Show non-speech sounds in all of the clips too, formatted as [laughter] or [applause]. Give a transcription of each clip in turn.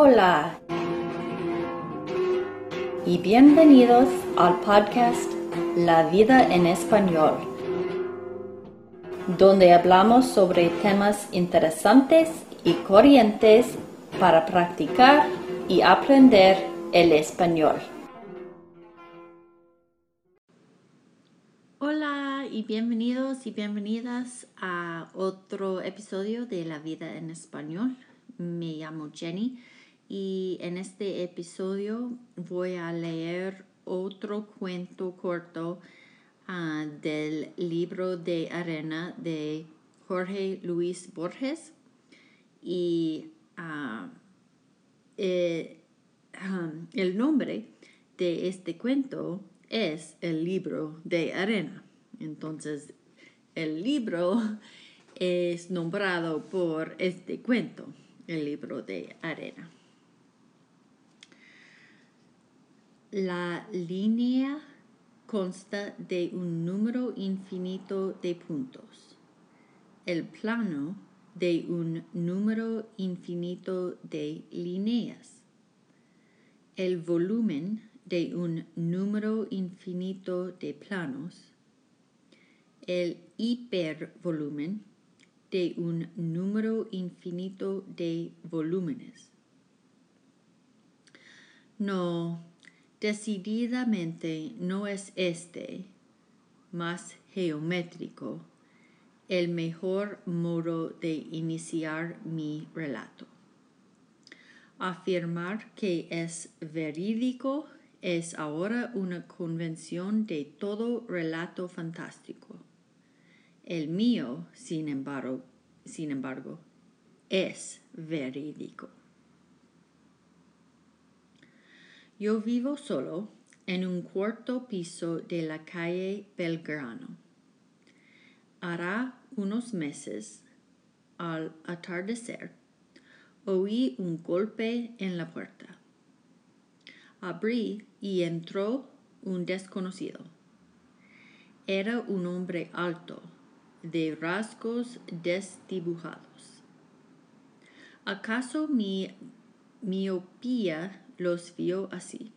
Hola y bienvenidos al podcast La vida en español, donde hablamos sobre temas interesantes y corrientes para practicar y aprender el español. Hola y bienvenidos y bienvenidas a otro episodio de La vida en español. Me llamo Jenny y en este episodio voy a leer otro cuento corto ah, del libro de arena de Jorge Luis Borges y ah, eh, ah, el nombre de este cuento es el libro de arena. Entonces, el libro [laughs] es nombrado por este cuento el libro de arena. La línea consta de un número infinito de puntos. El plano de un número infinito de líneas. El volumen de un número infinito de planos. El hipervolumen de un número infinito de volúmenes. No, decididamente no es este, más geométrico, el mejor modo de iniciar mi relato. Afirmar que es verídico es ahora una convención de todo relato fantástico. El mío, sin embargo, sin embargo, es verídico. Yo vivo solo en un cuarto piso de la calle Belgrano. Hará unos meses, al atardecer, oí un golpe en la puerta. Abrí y entró un desconocido. Era un hombre alto, de rasgos desdibujados. ¿Acaso mi miopía los vio así?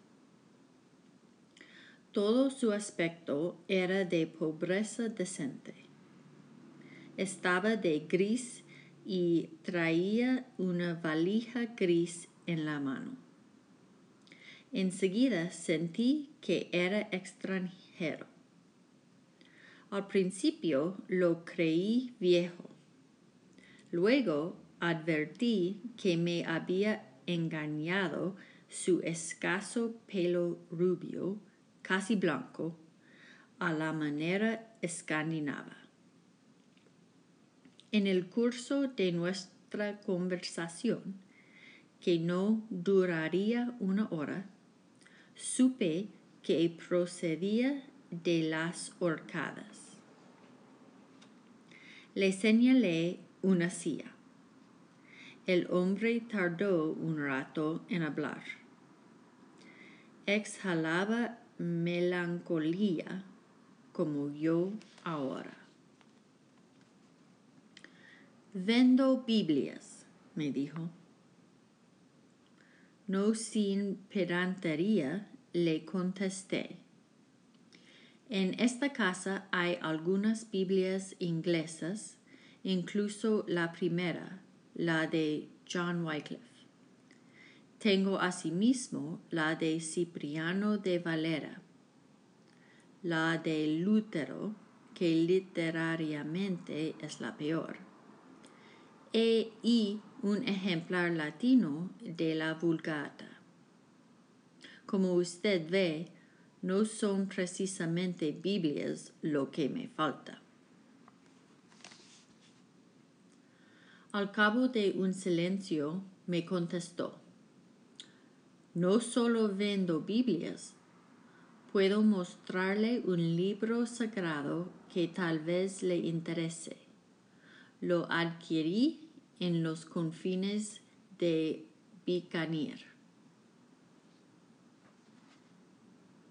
Todo su aspecto era de pobreza decente. Estaba de gris y traía una valija gris en la mano. Enseguida sentí que era extranjero. Al principio lo creí viejo. Luego advertí que me había engañado su escaso pelo rubio, casi blanco, a la manera escandinava. En el curso de nuestra conversación, que no duraría una hora, supe que procedía de las horcadas. Le señalé una silla. El hombre tardó un rato en hablar. Exhalaba melancolía como yo ahora. Vendo Biblias, me dijo. No sin pedantería le contesté. En esta casa hay algunas Biblias inglesas, incluso la primera, la de John Wycliffe. Tengo asimismo la de Cipriano de Valera, la de Lutero, que literariamente es la peor, e, y un ejemplar latino de la Vulgata. Como usted ve, no son precisamente Biblias lo que me falta. Al cabo de un silencio me contestó, no solo vendo Biblias, puedo mostrarle un libro sagrado que tal vez le interese. Lo adquirí en los confines de Bicanir.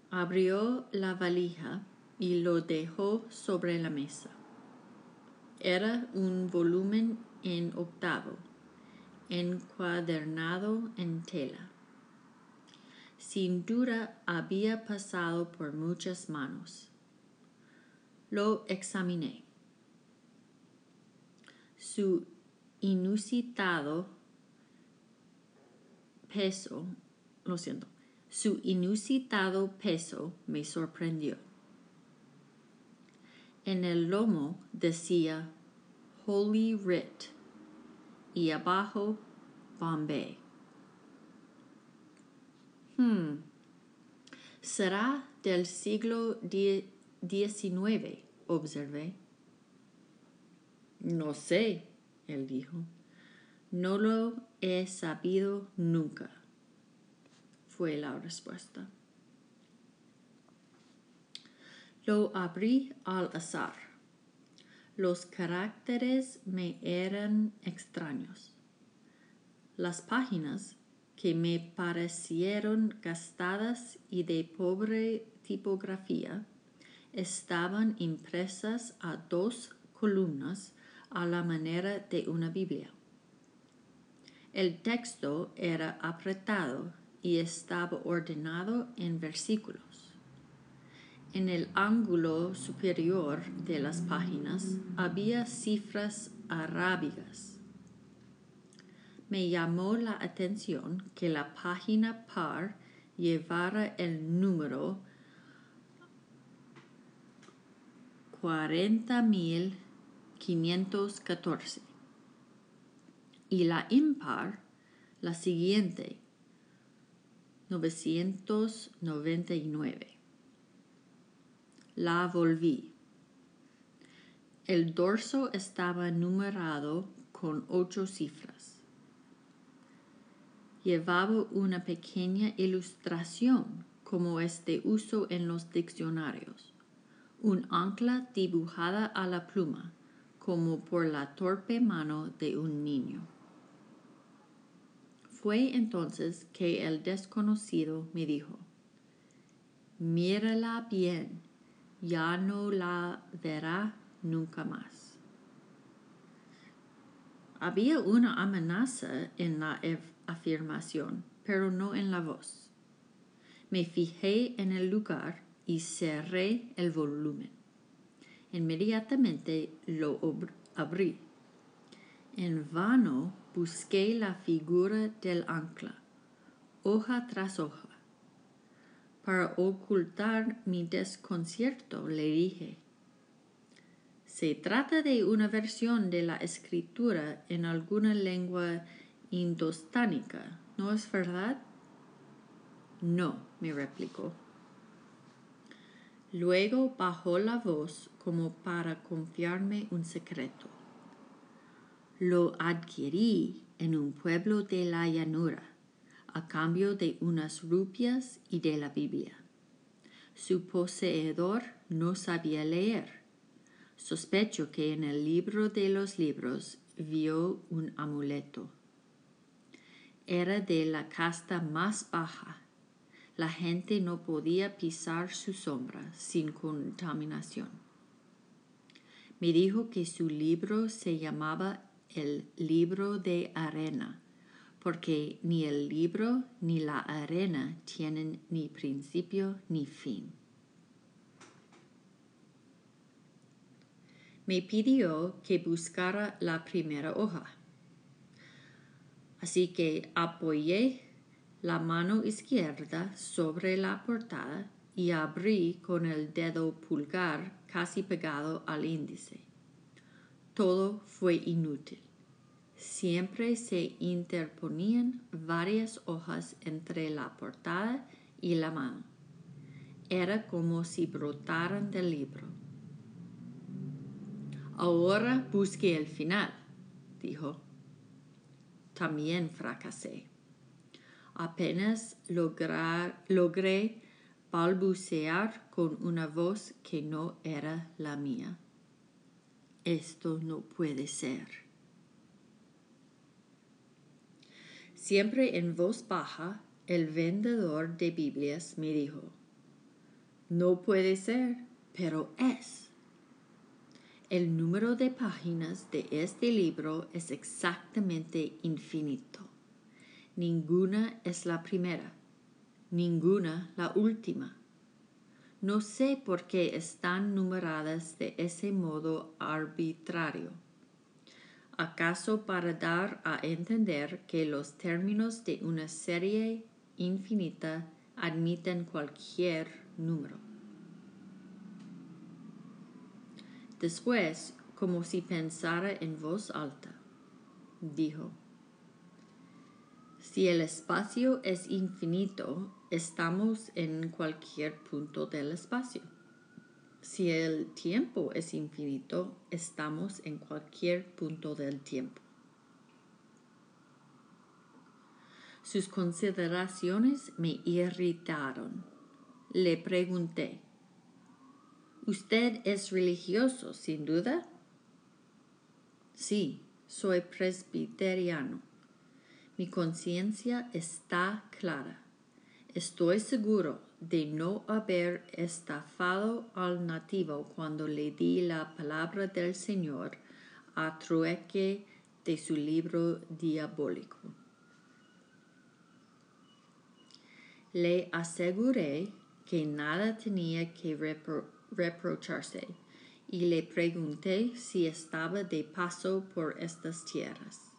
Abrió la valija y lo dejó sobre la mesa. Era un volumen en octavo, encuadernado en tela. Sin duda había pasado por muchas manos. Lo examiné. Su inusitado peso, lo siento, su inusitado peso me sorprendió. En el lomo decía Holy Writ y abajo Bombay. Hmm. Será del siglo XIX, observé. No sé, él dijo. No lo he sabido nunca, fue la respuesta. Lo abrí al azar. Los caracteres me eran extraños. Las páginas, que me parecieron gastadas y de pobre tipografía, estaban impresas a dos columnas a la manera de una Biblia. El texto era apretado y estaba ordenado en versículos. En el ángulo superior de las páginas había cifras arábigas. Me llamó la atención que la página par llevara el número 40.514 y la impar la siguiente 999 la volví. El dorso estaba numerado con ocho cifras. Llevaba una pequeña ilustración como es de uso en los diccionarios, un ancla dibujada a la pluma como por la torpe mano de un niño. Fue entonces que el desconocido me dijo, Mírala bien ya no la verá nunca más. Había una amenaza en la afirmación, pero no en la voz. Me fijé en el lugar y cerré el volumen. Inmediatamente lo abrí. En vano busqué la figura del ancla, hoja tras hoja para ocultar mi desconcierto, le dije. Se trata de una versión de la escritura en alguna lengua indostánica, ¿no es verdad? No, me replicó. Luego bajó la voz como para confiarme un secreto. Lo adquirí en un pueblo de la llanura a cambio de unas rupias y de la Biblia. Su poseedor no sabía leer. Sospecho que en el libro de los libros vio un amuleto. Era de la casta más baja. La gente no podía pisar su sombra sin contaminación. Me dijo que su libro se llamaba el libro de arena porque ni el libro ni la arena tienen ni principio ni fin. Me pidió que buscara la primera hoja. Así que apoyé la mano izquierda sobre la portada y abrí con el dedo pulgar casi pegado al índice. Todo fue inútil siempre se interponían varias hojas entre la portada y la mano. Era como si brotaran del libro. Ahora busque el final, dijo. También fracasé. Apenas logré balbucear con una voz que no era la mía. Esto no puede ser. Siempre en voz baja, el vendedor de Biblias me dijo, no puede ser, pero es. El número de páginas de este libro es exactamente infinito. Ninguna es la primera, ninguna la última. No sé por qué están numeradas de ese modo arbitrario. ¿Acaso para dar a entender que los términos de una serie infinita admiten cualquier número? Después, como si pensara en voz alta, dijo, si el espacio es infinito, estamos en cualquier punto del espacio. Si el tiempo es infinito, estamos en cualquier punto del tiempo. Sus consideraciones me irritaron. Le pregunté, ¿Usted es religioso, sin duda? Sí, soy presbiteriano. Mi conciencia está clara. Estoy seguro de no haber estafado al nativo cuando le di la palabra del Señor a trueque de su libro diabólico. Le aseguré que nada tenía que reprocharse y le pregunté si estaba de paso por estas tierras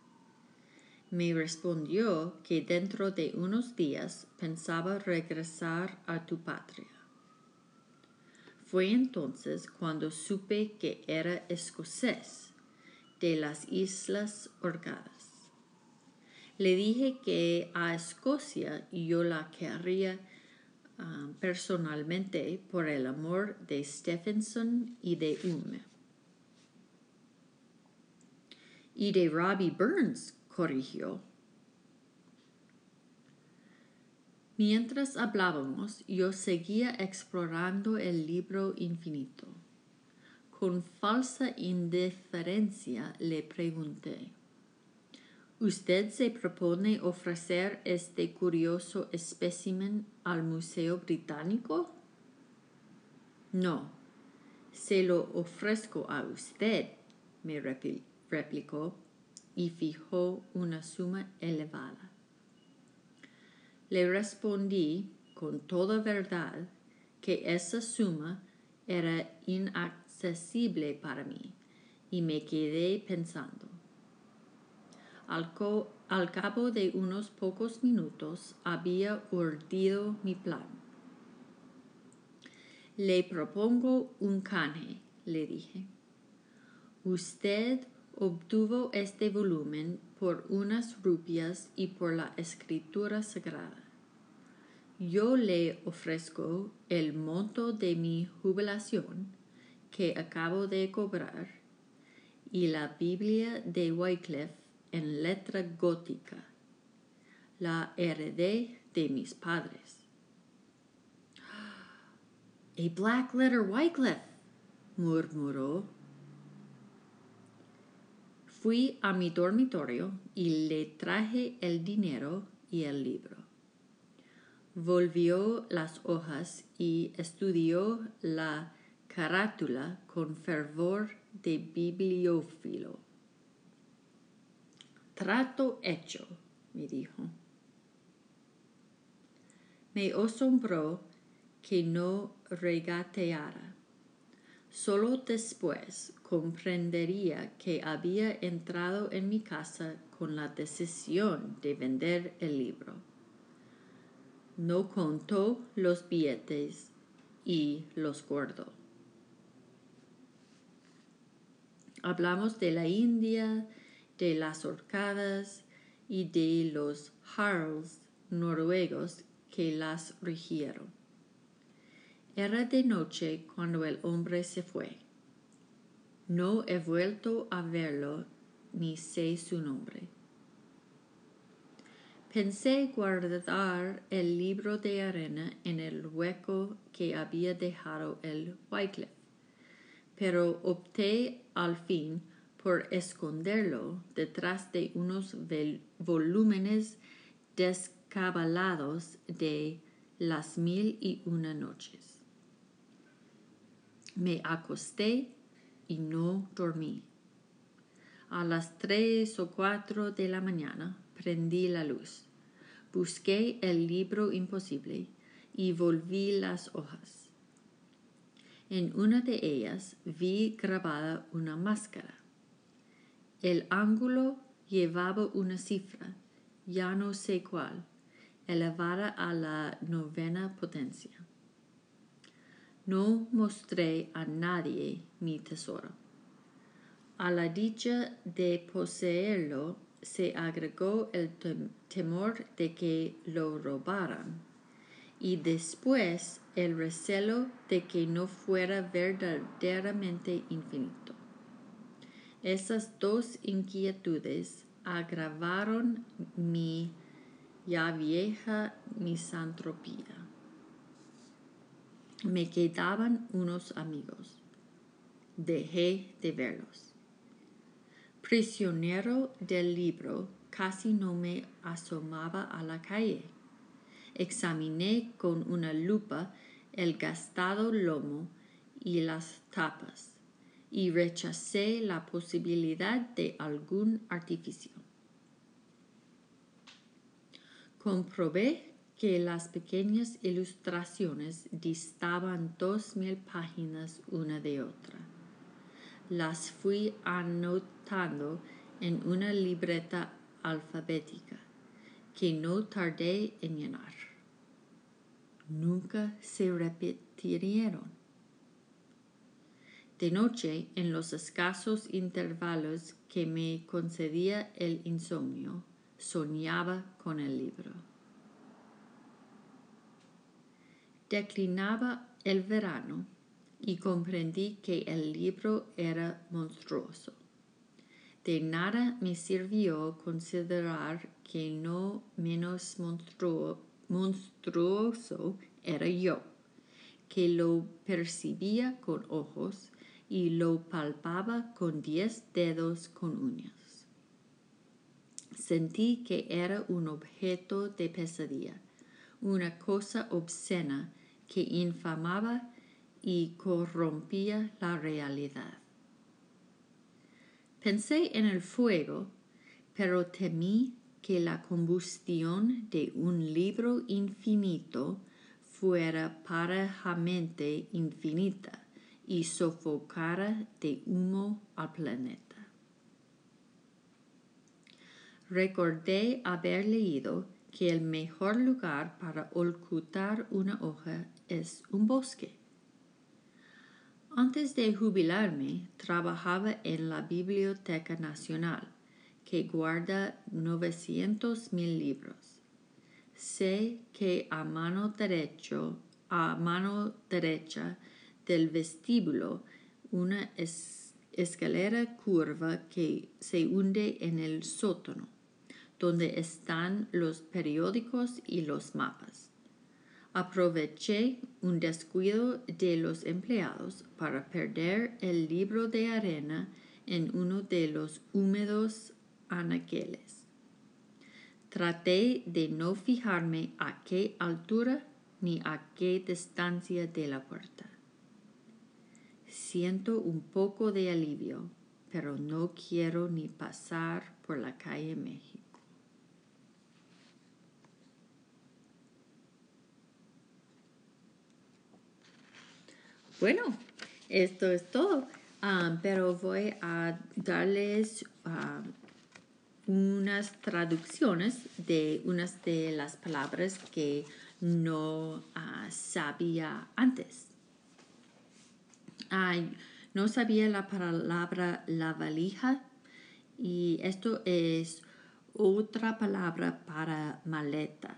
me respondió que dentro de unos días pensaba regresar a tu patria. Fue entonces cuando supe que era escocés de las Islas Orgadas. Le dije que a Escocia yo la querría ah, personalmente por el amor de Stephenson y de Hume. Y de Robbie Burns, corrigió. Mientras hablábamos, yo seguía explorando el libro infinito. Con falsa indiferencia le pregunté, ¿Usted se propone ofrecer este curioso espécimen al Museo Británico? No, se lo ofrezco a usted, me replicó y fijó una suma elevada. Le respondí con toda verdad que esa suma era inaccesible para mí y me quedé pensando. Al, cabo de unos pocos minutos había urdido mi plan. Le propongo un canje, le dije. Usted obtuvo este volumen por unas rupias y por la escritura sagrada. Yo le ofrezco el monto de mi jubilación que acabo de cobrar y la Biblia de Wycliffe en letra gótica. La heredé de mis padres. A black letter Wycliffe, murmuró Fui a mi dormitorio y le traje el dinero y el libro. Volvió las hojas y estudió la carátula con fervor de bibliófilo. Trato hecho, me dijo. Me asombró que no regateara. Solo después comprendería que había entrado en mi casa con la decisión de vender el libro. No contó los billetes y los guardó. Hablamos de la India, de las orcadas y de los jarls noruegos que las rigieron. Era de noche cuando el hombre se fue. No he vuelto a verlo ni sé su nombre. Pensé guardar el libro de arena en el hueco que había dejado el Wycliffe, pero opté al fin por esconderlo detrás de unos volúmenes descabalados de las mil y una noches. Me acosté y no dormí. A las tres o cuatro de la mañana prendí la luz, busqué el libro imposible y volví las hojas. En una de ellas vi grabada una máscara. El ángulo llevaba una cifra, ya no sé cuál, elevada a la novena potencia. No mostré a nadie mi tesoro. A la dicha de poseerlo se agregó el temor de que lo robaran y después el recelo de que no fuera verdaderamente infinito. Esas dos inquietudes agravaron mi ya vieja misantropía. Me quedaban unos amigos. Dejé de verlos. Prisionero del libro, casi no me asomaba a la calle. Examiné con una lupa el gastado lomo y las tapas y rechacé la posibilidad de algún artificio. Comprobé que las pequeñas ilustraciones distaban dos mil páginas una de otra. Las fui anotando en una libreta alfabética que no tardé en llenar. Nunca se repitieron. De noche, en los escasos intervalos que me concedía el insomnio, soñaba con el libro. Declinaba el verano y comprendí que el libro era monstruoso. De nada me sirvió considerar que no menos monstruoso era yo, que lo percibía con ojos y lo palpaba con diez dedos con uñas. Sentí que era un objeto de pesadilla, una cosa obscena que infamaba y corrompía la realidad. Pensé en el fuego, pero temí que la combustión de un libro infinito fuera parejamente infinita y sofocara de humo al planeta. Recordé haber leído que el mejor lugar para ocultar una hoja es un bosque. Antes de jubilarme, trabajaba en la Biblioteca Nacional, que guarda 900 mil libros. Sé que a mano, derecho, a mano derecha del vestíbulo una escalera curva que se hunde en el sótano donde están los periódicos y los mapas. Aproveché un descuido de los empleados para perder el libro de arena en uno de los húmedos anaqueles. Traté de no fijarme a qué altura ni a qué distancia de la puerta. Siento un poco de alivio, pero no quiero ni pasar por la calle México. Bueno, esto es todo, ah, pero voy a darles ah, unas traducciones de unas de las palabras que no ah, sabía antes. No sabía la palabra la valija y esto es otra palabra para maleta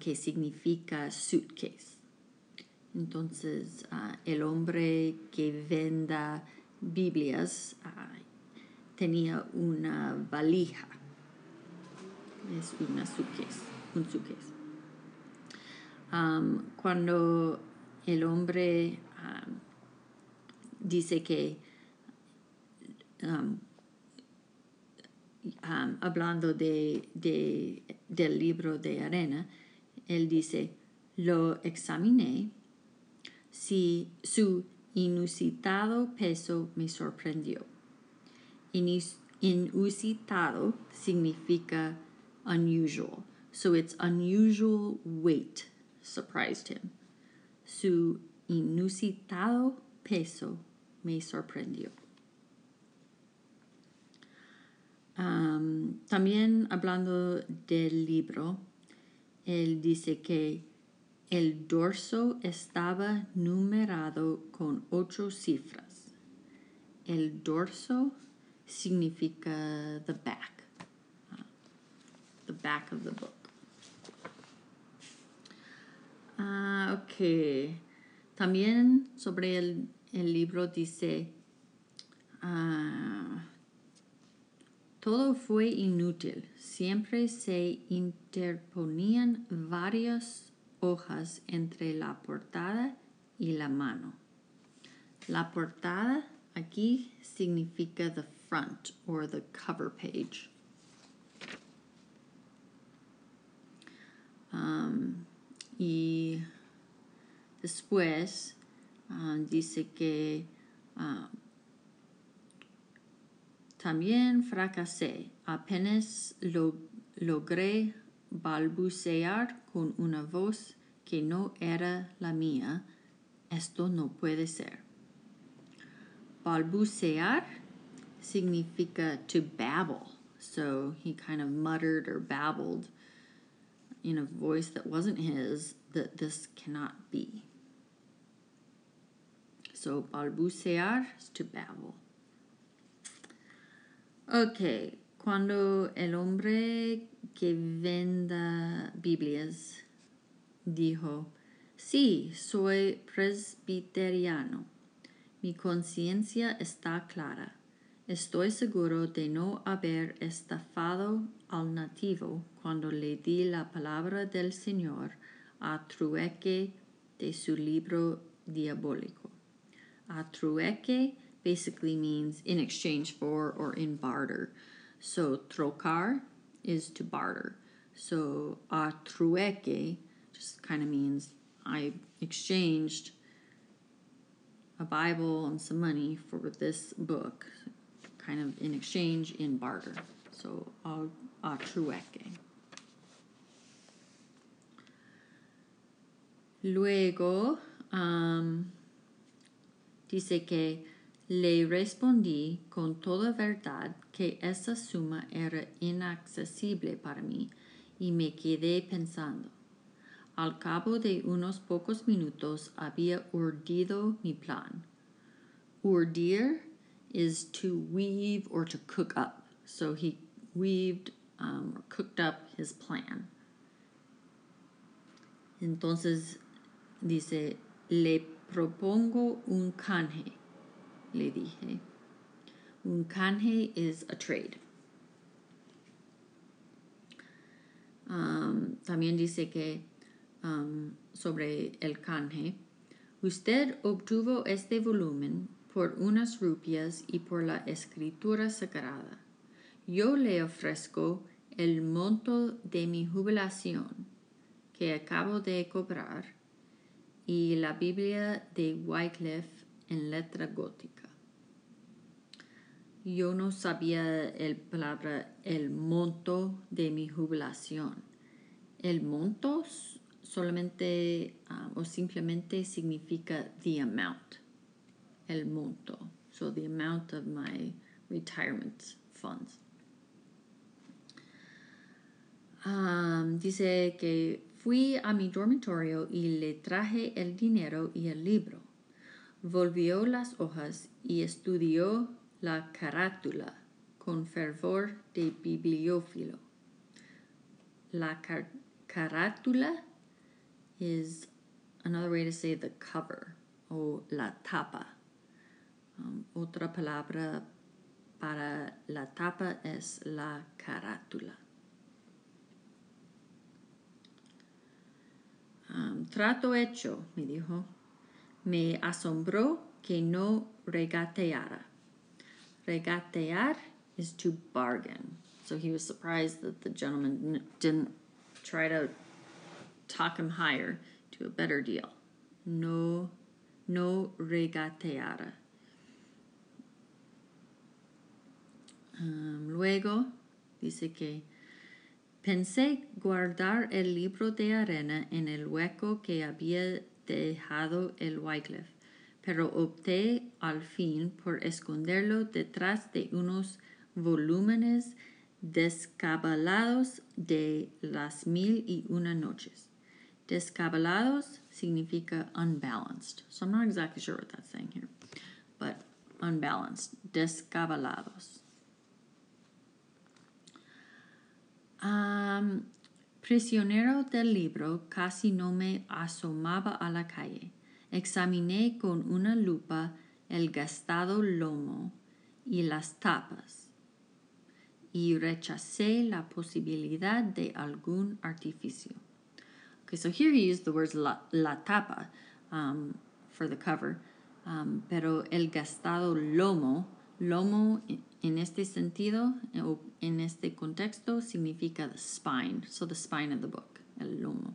que significa suitcase. Entonces, ah, el hombre que venda Biblias ah, tenía una valija. Es una suitcase, un suitcase. cuando el hombre dice que hablando de, del libro de arena, él dice, lo examiné si su inusitado peso me sorprendió. Inusitado significa unusual. So its unusual weight surprised him. Su inusitado peso me sorprendió. También hablando del libro, él dice que el dorso estaba numerado con ocho cifras. El dorso significa the back, the back of the book. Uh, ok. También sobre el, el libro dice, uh, todo fue inútil. Siempre se interponían varias hojas entre la portada y la mano. La portada aquí significa the front or the cover page. Um, y después uh, dice que uh, también fracasé. Apenas lo, logré balbucear con una voz que no era la mía. Esto no puede ser. Balbucear significa to babble. So he kind of muttered or babbled in a voice that wasn't his that this cannot be. So balbucear is to babble. Ok, cuando el hombre que venda Biblias dijo, sí, soy presbiteriano, mi conciencia está clara, estoy seguro de no haber estafado al nativo cuando le di la palabra del Señor a trueque de su libro diabólico. A trueque basically means in exchange for or in barter. So trocar is to barter. So a trueque just kind of means I exchanged a Bible and some money for this book, kind of in exchange in barter. So a, a trueque. Luego, um, dice que Le respondí con toda verdad que esa suma era inaccesible para mí y me quedé pensando. Al cabo de unos pocos minutos había urdido mi plan. Urdir is to weave or to cook up. So he weaved um, or cooked up his plan. Entonces dice, le propongo un canje le dije. Un canje is a trade. También dice que sobre el canje, usted obtuvo este volumen por unas rupias y por la escritura sagrada. Yo le ofrezco el monto de mi jubilación que acabo de cobrar y la Biblia de Wycliffe en letra gótica yo no sabía el palabra el monto de mi jubilación. El monto solamente um, o simplemente significa the amount. El monto. So the amount of my retirement funds. Um, dice que fui a mi dormitorio y le traje el dinero y el libro. Volvió las hojas y estudió la carátula con fervor de bibliófilo. La car carátula is another way to say the cover o la tapa. Um, otra palabra para la tapa es la carátula. Um, trato hecho, me dijo. Me asombró que no regateara. Regatear is to bargain. So he was surprised that the gentleman didn't try to talk him higher to a better deal. No no regateara. Um, luego dice que pensé guardar el libro de arena en el hueco que había dejado el Wycliffe, pero opté al fin por esconderlo detrás de unos volúmenes descabalados de las mil y una noches. Descabalados significa unbalanced. So I'm not exactly sure what that's saying here, but unbalanced. Descabalados. Um, prisionero del libro, casi no me asomaba a la calle. Examiné con una lupa el gastado lomo y las tapas y rechacé la posibilidad de algún artificio. Okay, so here he used the words la, tapa um, for the cover, um, pero el gastado lomo, lomo en este sentido, o en este contexto, significa the spine, so the spine of the book, el lomo.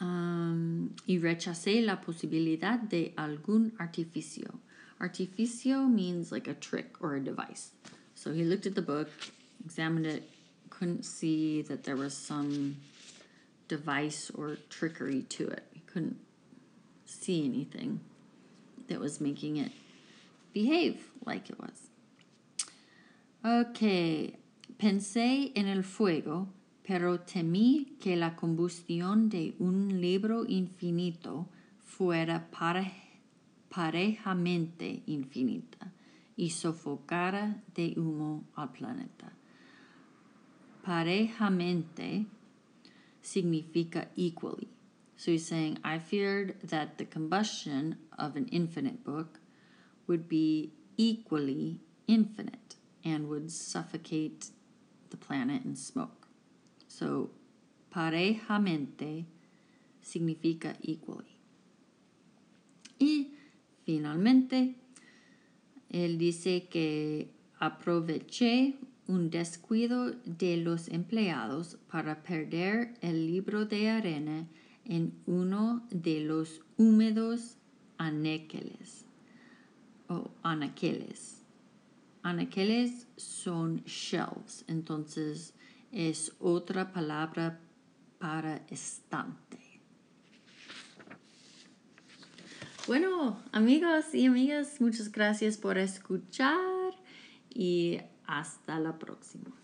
Um, y rechacé la posibilidad de algún artificio. Artificio means like a trick or a device. So he looked at the book, examined it, couldn't see that there was some device or trickery to it. He couldn't see anything that was making it behave like it was. Ok, pensé en el fuego, pero temí que la combustión de un libro infinito fuera para parejamente infinita y sofocara de humo al planeta. Parejamente significa equally. So he's saying, I feared that the combustion of an infinite book would be equally infinite and would suffocate the planet in smoke. So, parejamente significa equally. Y Finalmente, él dice que aproveché un descuido de los empleados para perder el libro de arena en uno de los húmedos anaqueles o anaqueles. Anaqueles son shelves, entonces es otra palabra para estante. Bueno, amigos y amigas, muchas gracias por escuchar y hasta la próxima.